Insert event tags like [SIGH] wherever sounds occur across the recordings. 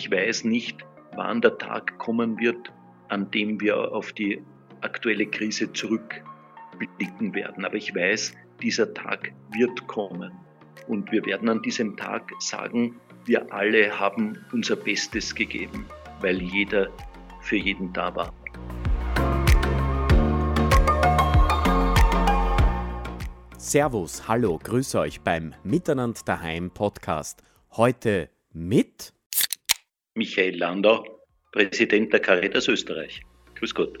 Ich weiß nicht, wann der Tag kommen wird, an dem wir auf die aktuelle Krise zurückblicken werden. Aber ich weiß, dieser Tag wird kommen. Und wir werden an diesem Tag sagen, wir alle haben unser Bestes gegeben, weil jeder für jeden da war. Servus, hallo, grüße euch beim Miteinander daheim Podcast. Heute mit Michael Landau, Präsident der Caritas Österreich. Grüß Gott.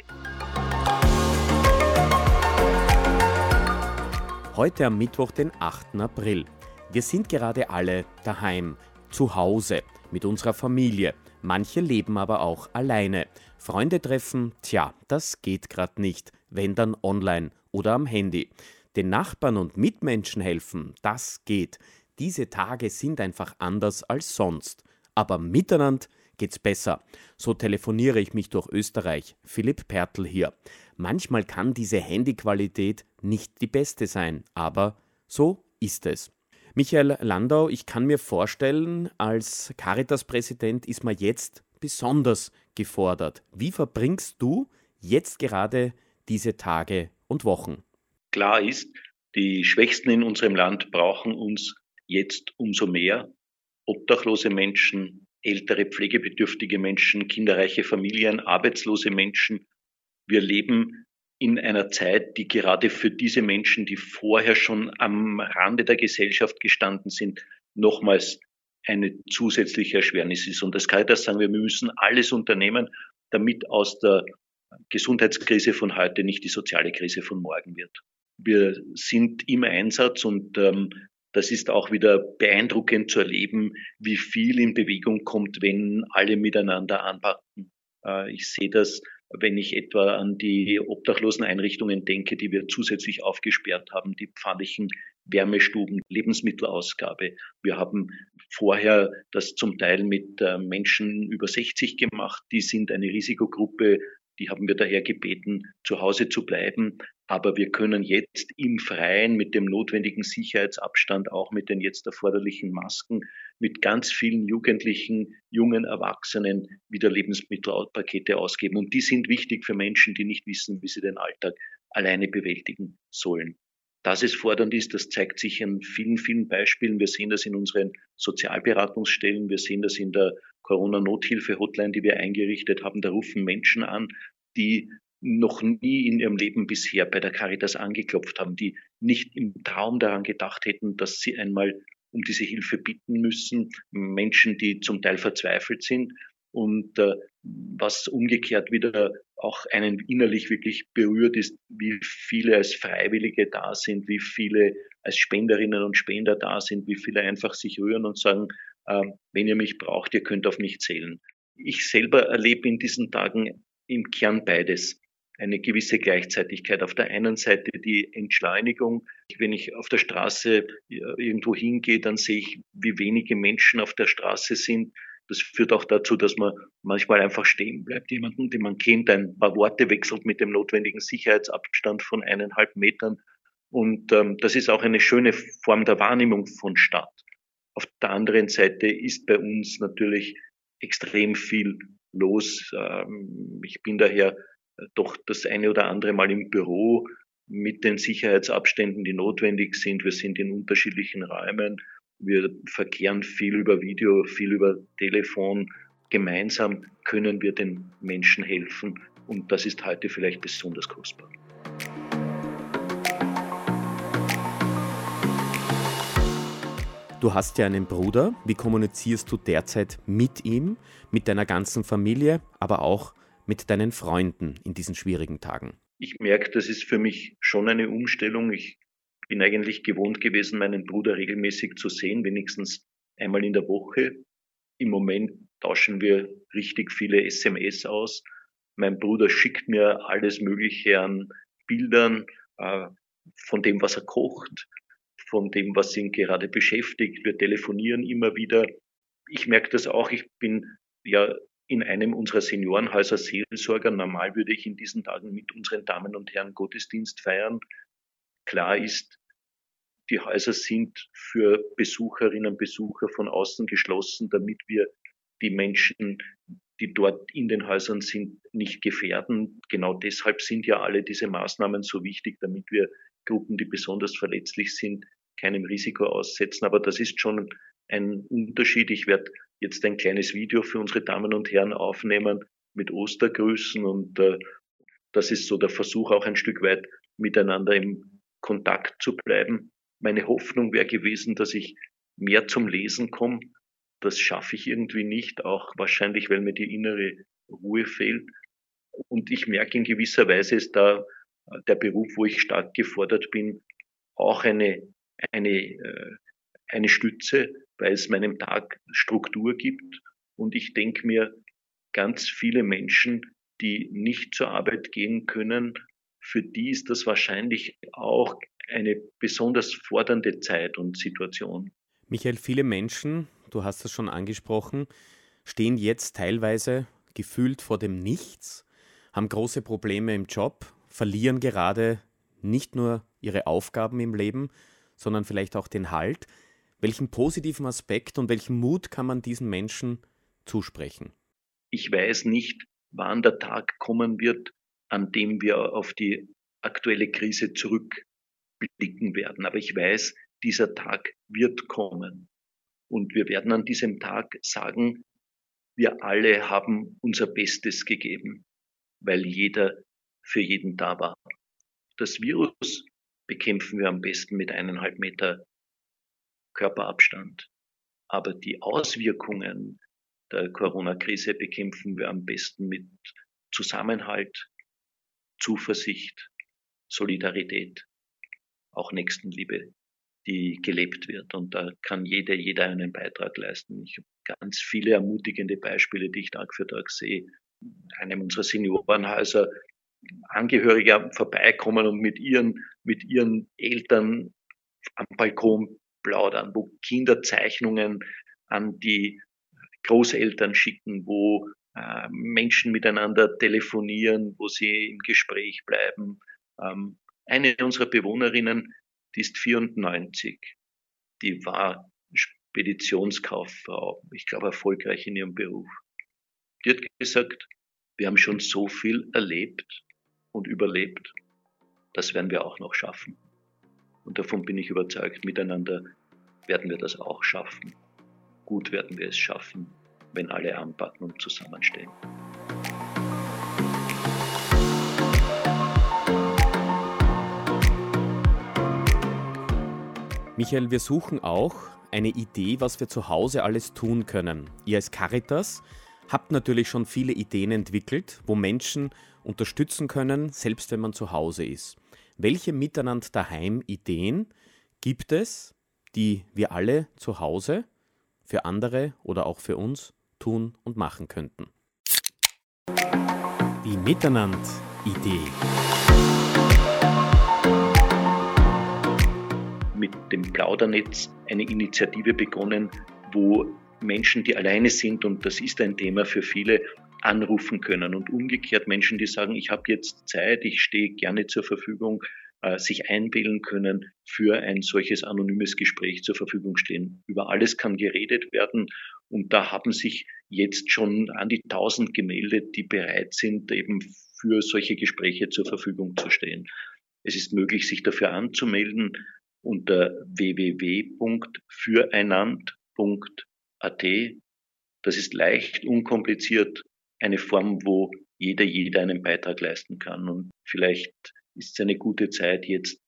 Heute am Mittwoch, den 8. April. Wir sind gerade alle daheim, zu Hause, mit unserer Familie. Manche leben aber auch alleine. Freunde treffen, tja, das geht gerade nicht, wenn dann online oder am Handy. Den Nachbarn und Mitmenschen helfen, das geht. Diese Tage sind einfach anders als sonst. Aber miteinander geht's besser. So telefoniere ich mich durch Österreich. Philipp Pertl hier. Manchmal kann diese Handyqualität nicht die beste sein, aber so ist es. Michael Landau, ich kann mir vorstellen, als Caritas-Präsident ist man jetzt besonders gefordert. Wie verbringst du jetzt gerade diese Tage und Wochen? Klar ist, die Schwächsten in unserem Land brauchen uns jetzt umso mehr. Obdachlose Menschen, ältere pflegebedürftige Menschen, kinderreiche Familien, arbeitslose Menschen. Wir leben in einer Zeit, die gerade für diese Menschen, die vorher schon am Rande der Gesellschaft gestanden sind, nochmals eine zusätzliche Erschwernis ist. Und das Caritas sagen wir, wir müssen alles unternehmen, damit aus der Gesundheitskrise von heute nicht die soziale Krise von morgen wird. Wir sind im Einsatz und ähm, das ist auch wieder beeindruckend zu erleben, wie viel in Bewegung kommt, wenn alle miteinander anpacken. Äh, ich sehe das, wenn ich etwa an die obdachlosen Einrichtungen denke, die wir zusätzlich aufgesperrt haben, die pfannlichen Wärmestuben, Lebensmittelausgabe. Wir haben vorher das zum Teil mit äh, Menschen über 60 gemacht. Die sind eine Risikogruppe die haben wir daher gebeten, zu Hause zu bleiben. Aber wir können jetzt im Freien mit dem notwendigen Sicherheitsabstand, auch mit den jetzt erforderlichen Masken, mit ganz vielen Jugendlichen, jungen Erwachsenen wieder Lebensmittelpakete ausgeben. Und die sind wichtig für Menschen, die nicht wissen, wie sie den Alltag alleine bewältigen sollen. Dass es fordernd ist, das zeigt sich in vielen, vielen Beispielen. Wir sehen das in unseren Sozialberatungsstellen, wir sehen das in der Corona-Nothilfe-Hotline, die wir eingerichtet haben. Da rufen Menschen an, die noch nie in ihrem Leben bisher bei der Caritas angeklopft haben, die nicht im Traum daran gedacht hätten, dass sie einmal um diese Hilfe bitten müssen. Menschen, die zum Teil verzweifelt sind und äh, was umgekehrt wieder auch einen innerlich wirklich berührt ist, wie viele als Freiwillige da sind, wie viele als Spenderinnen und Spender da sind, wie viele einfach sich rühren und sagen, äh, wenn ihr mich braucht, ihr könnt auf mich zählen. Ich selber erlebe in diesen Tagen im Kern beides. Eine gewisse Gleichzeitigkeit. Auf der einen Seite die Entschleunigung. Wenn ich auf der Straße irgendwo hingehe, dann sehe ich, wie wenige Menschen auf der Straße sind. Das führt auch dazu, dass man manchmal einfach stehen bleibt. Jemanden, den man kennt, ein paar Worte wechselt mit dem notwendigen Sicherheitsabstand von eineinhalb Metern. Und ähm, das ist auch eine schöne Form der Wahrnehmung von Stadt. Auf der anderen Seite ist bei uns natürlich extrem viel los. Ähm, ich bin daher doch das eine oder andere Mal im Büro mit den Sicherheitsabständen, die notwendig sind. Wir sind in unterschiedlichen Räumen. Wir verkehren viel über Video, viel über Telefon. Gemeinsam können wir den Menschen helfen. Und das ist heute vielleicht besonders kostbar. Du hast ja einen Bruder. Wie kommunizierst du derzeit mit ihm, mit deiner ganzen Familie, aber auch mit deinen Freunden in diesen schwierigen Tagen? Ich merke, das ist für mich schon eine Umstellung. Ich bin eigentlich gewohnt gewesen, meinen Bruder regelmäßig zu sehen, wenigstens einmal in der Woche. Im Moment tauschen wir richtig viele SMS aus. Mein Bruder schickt mir alles Mögliche an Bildern äh, von dem, was er kocht, von dem, was ihn gerade beschäftigt. Wir telefonieren immer wieder. Ich merke das auch. Ich bin ja in einem unserer Seniorenhäuser Seelsorger. Normal würde ich in diesen Tagen mit unseren Damen und Herren Gottesdienst feiern. Klar ist, die Häuser sind für Besucherinnen und Besucher von außen geschlossen, damit wir die Menschen, die dort in den Häusern sind, nicht gefährden. Genau deshalb sind ja alle diese Maßnahmen so wichtig, damit wir Gruppen, die besonders verletzlich sind, keinem Risiko aussetzen. Aber das ist schon ein Unterschied. Ich werde jetzt ein kleines Video für unsere Damen und Herren aufnehmen mit Ostergrüßen und äh, das ist so der Versuch, auch ein Stück weit miteinander im Kontakt zu bleiben. Meine Hoffnung wäre gewesen, dass ich mehr zum Lesen komme. Das schaffe ich irgendwie nicht, auch wahrscheinlich, weil mir die innere Ruhe fehlt. Und ich merke in gewisser Weise ist da der Beruf, wo ich stark gefordert bin, auch eine, eine, äh, eine Stütze, weil es meinem Tag Struktur gibt. Und ich denke mir, ganz viele Menschen, die nicht zur Arbeit gehen können, für die ist das wahrscheinlich auch eine besonders fordernde Zeit und Situation. Michael, viele Menschen, du hast es schon angesprochen, stehen jetzt teilweise gefühlt vor dem Nichts, haben große Probleme im Job, verlieren gerade nicht nur ihre Aufgaben im Leben, sondern vielleicht auch den Halt. Welchen positiven Aspekt und welchen Mut kann man diesen Menschen zusprechen? Ich weiß nicht, wann der Tag kommen wird, an dem wir auf die aktuelle Krise zurückblicken werden. Aber ich weiß, dieser Tag wird kommen. Und wir werden an diesem Tag sagen, wir alle haben unser Bestes gegeben, weil jeder für jeden da war. Das Virus bekämpfen wir am besten mit eineinhalb Meter Körperabstand. Aber die Auswirkungen der Corona-Krise bekämpfen wir am besten mit Zusammenhalt, Zuversicht, Solidarität, auch Nächstenliebe, die gelebt wird. Und da kann jeder, jeder einen Beitrag leisten. Ich habe ganz viele ermutigende Beispiele, die ich Tag für Tag sehe. In einem unserer Seniorenhäuser Angehörige vorbeikommen und mit ihren, mit ihren Eltern am Balkon plaudern, wo Kinder Zeichnungen an die Großeltern schicken, wo äh, Menschen miteinander telefonieren, wo sie im Gespräch bleiben. Ähm, eine unserer Bewohnerinnen, die ist 94, die war Speditionskauffrau, ich glaube erfolgreich in ihrem Beruf. Die hat gesagt, wir haben schon so viel erlebt und überlebt, das werden wir auch noch schaffen. Und davon bin ich überzeugt, miteinander werden wir das auch schaffen. Gut werden wir es schaffen, wenn alle anpacken und zusammenstehen. Michael, wir suchen auch eine Idee, was wir zu Hause alles tun können. Ihr als Caritas habt natürlich schon viele Ideen entwickelt, wo Menschen unterstützen können, selbst wenn man zu Hause ist. Welche Miteinander daheim Ideen gibt es, die wir alle zu Hause für andere oder auch für uns tun und machen könnten? Die Miteinander-Idee. Mit dem Plaudernetz eine Initiative begonnen, wo Menschen, die alleine sind, und das ist ein Thema für viele, anrufen können. Und umgekehrt Menschen, die sagen, ich habe jetzt Zeit, ich stehe gerne zur Verfügung, äh, sich einwählen können, für ein solches anonymes Gespräch zur Verfügung stehen. Über alles kann geredet werden. Und da haben sich jetzt schon an die tausend gemeldet, die bereit sind, eben für solche Gespräche zur Verfügung zu stehen. Es ist möglich, sich dafür anzumelden unter www.füreinand.de AT. Das ist leicht, unkompliziert, eine Form, wo jeder, jeder einen Beitrag leisten kann. Und vielleicht ist es eine gute Zeit, jetzt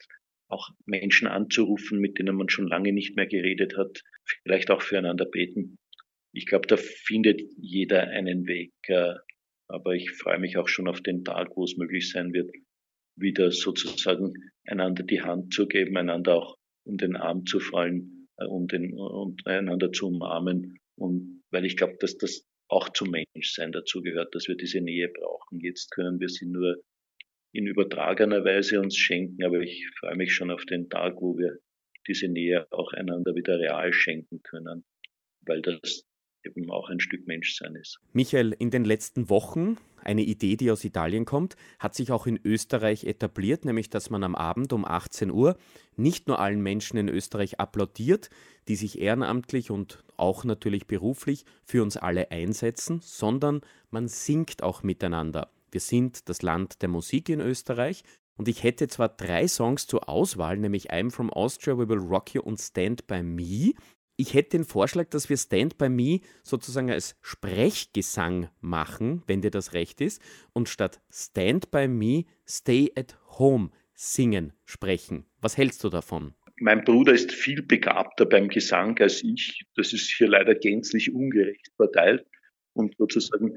auch Menschen anzurufen, mit denen man schon lange nicht mehr geredet hat, vielleicht auch füreinander beten. Ich glaube, da findet jeder einen Weg. Äh, aber ich freue mich auch schon auf den Tag, wo es möglich sein wird, wieder sozusagen einander die Hand zu geben, einander auch um den Arm zu fallen äh, und, den, und einander zu umarmen. Und weil ich glaube, dass das auch zum Menschsein dazugehört, dass wir diese Nähe brauchen. Jetzt können wir sie nur in übertragener Weise uns schenken, aber ich freue mich schon auf den Tag, wo wir diese Nähe auch einander wieder real schenken können, weil das eben auch ein Stück Menschsein ist. Michael, in den letzten Wochen eine Idee, die aus Italien kommt, hat sich auch in Österreich etabliert, nämlich dass man am Abend um 18 Uhr nicht nur allen Menschen in Österreich applaudiert, die sich ehrenamtlich und auch natürlich beruflich für uns alle einsetzen, sondern man singt auch miteinander. Wir sind das Land der Musik in Österreich und ich hätte zwar drei Songs zur Auswahl, nämlich I'm from Austria, We Will Rock You und Stand By Me. Ich hätte den Vorschlag, dass wir Stand By Me sozusagen als Sprechgesang machen, wenn dir das recht ist, und statt Stand By Me, Stay at Home singen, sprechen. Was hältst du davon? Mein Bruder ist viel begabter beim Gesang als ich. Das ist hier leider gänzlich ungerecht verteilt. Und sozusagen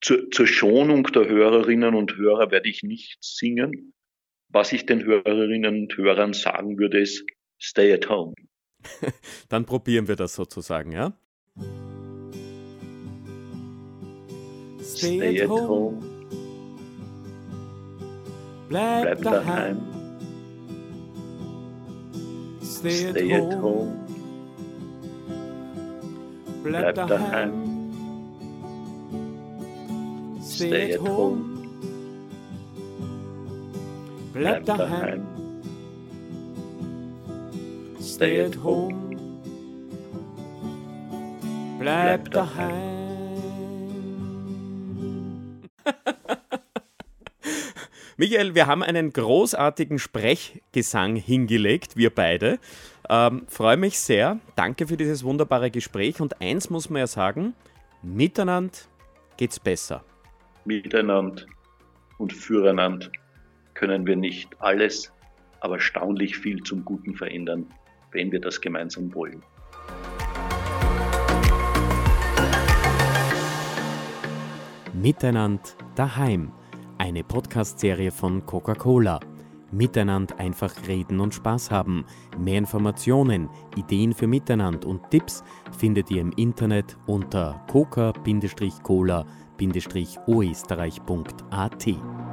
zur, zur Schonung der Hörerinnen und Hörer werde ich nicht singen. Was ich den Hörerinnen und Hörern sagen würde, ist Stay at home. [LAUGHS] Dann probieren wir das sozusagen, ja? Stay, Stay at, home. home. Bleib, Bleib daheim. daheim. Stay, Stay at, home. home. Bleib, Bleib daheim. daheim. Stay at home. Bleib daheim. Stay at home. Bleib daheim. [LAUGHS] Michael, wir haben einen großartigen Sprechgesang hingelegt, wir beide. Ähm, Freue mich sehr. Danke für dieses wunderbare Gespräch. Und eins muss man ja sagen: Miteinander geht's besser. Miteinander und füreinander können wir nicht alles, aber erstaunlich viel zum Guten verändern, wenn wir das gemeinsam wollen. Miteinander daheim. Eine Podcast-Serie von Coca-Cola. Miteinander einfach reden und Spaß haben. Mehr Informationen, Ideen für Miteinander und Tipps findet ihr im Internet unter coca-cola.oesterreich.at.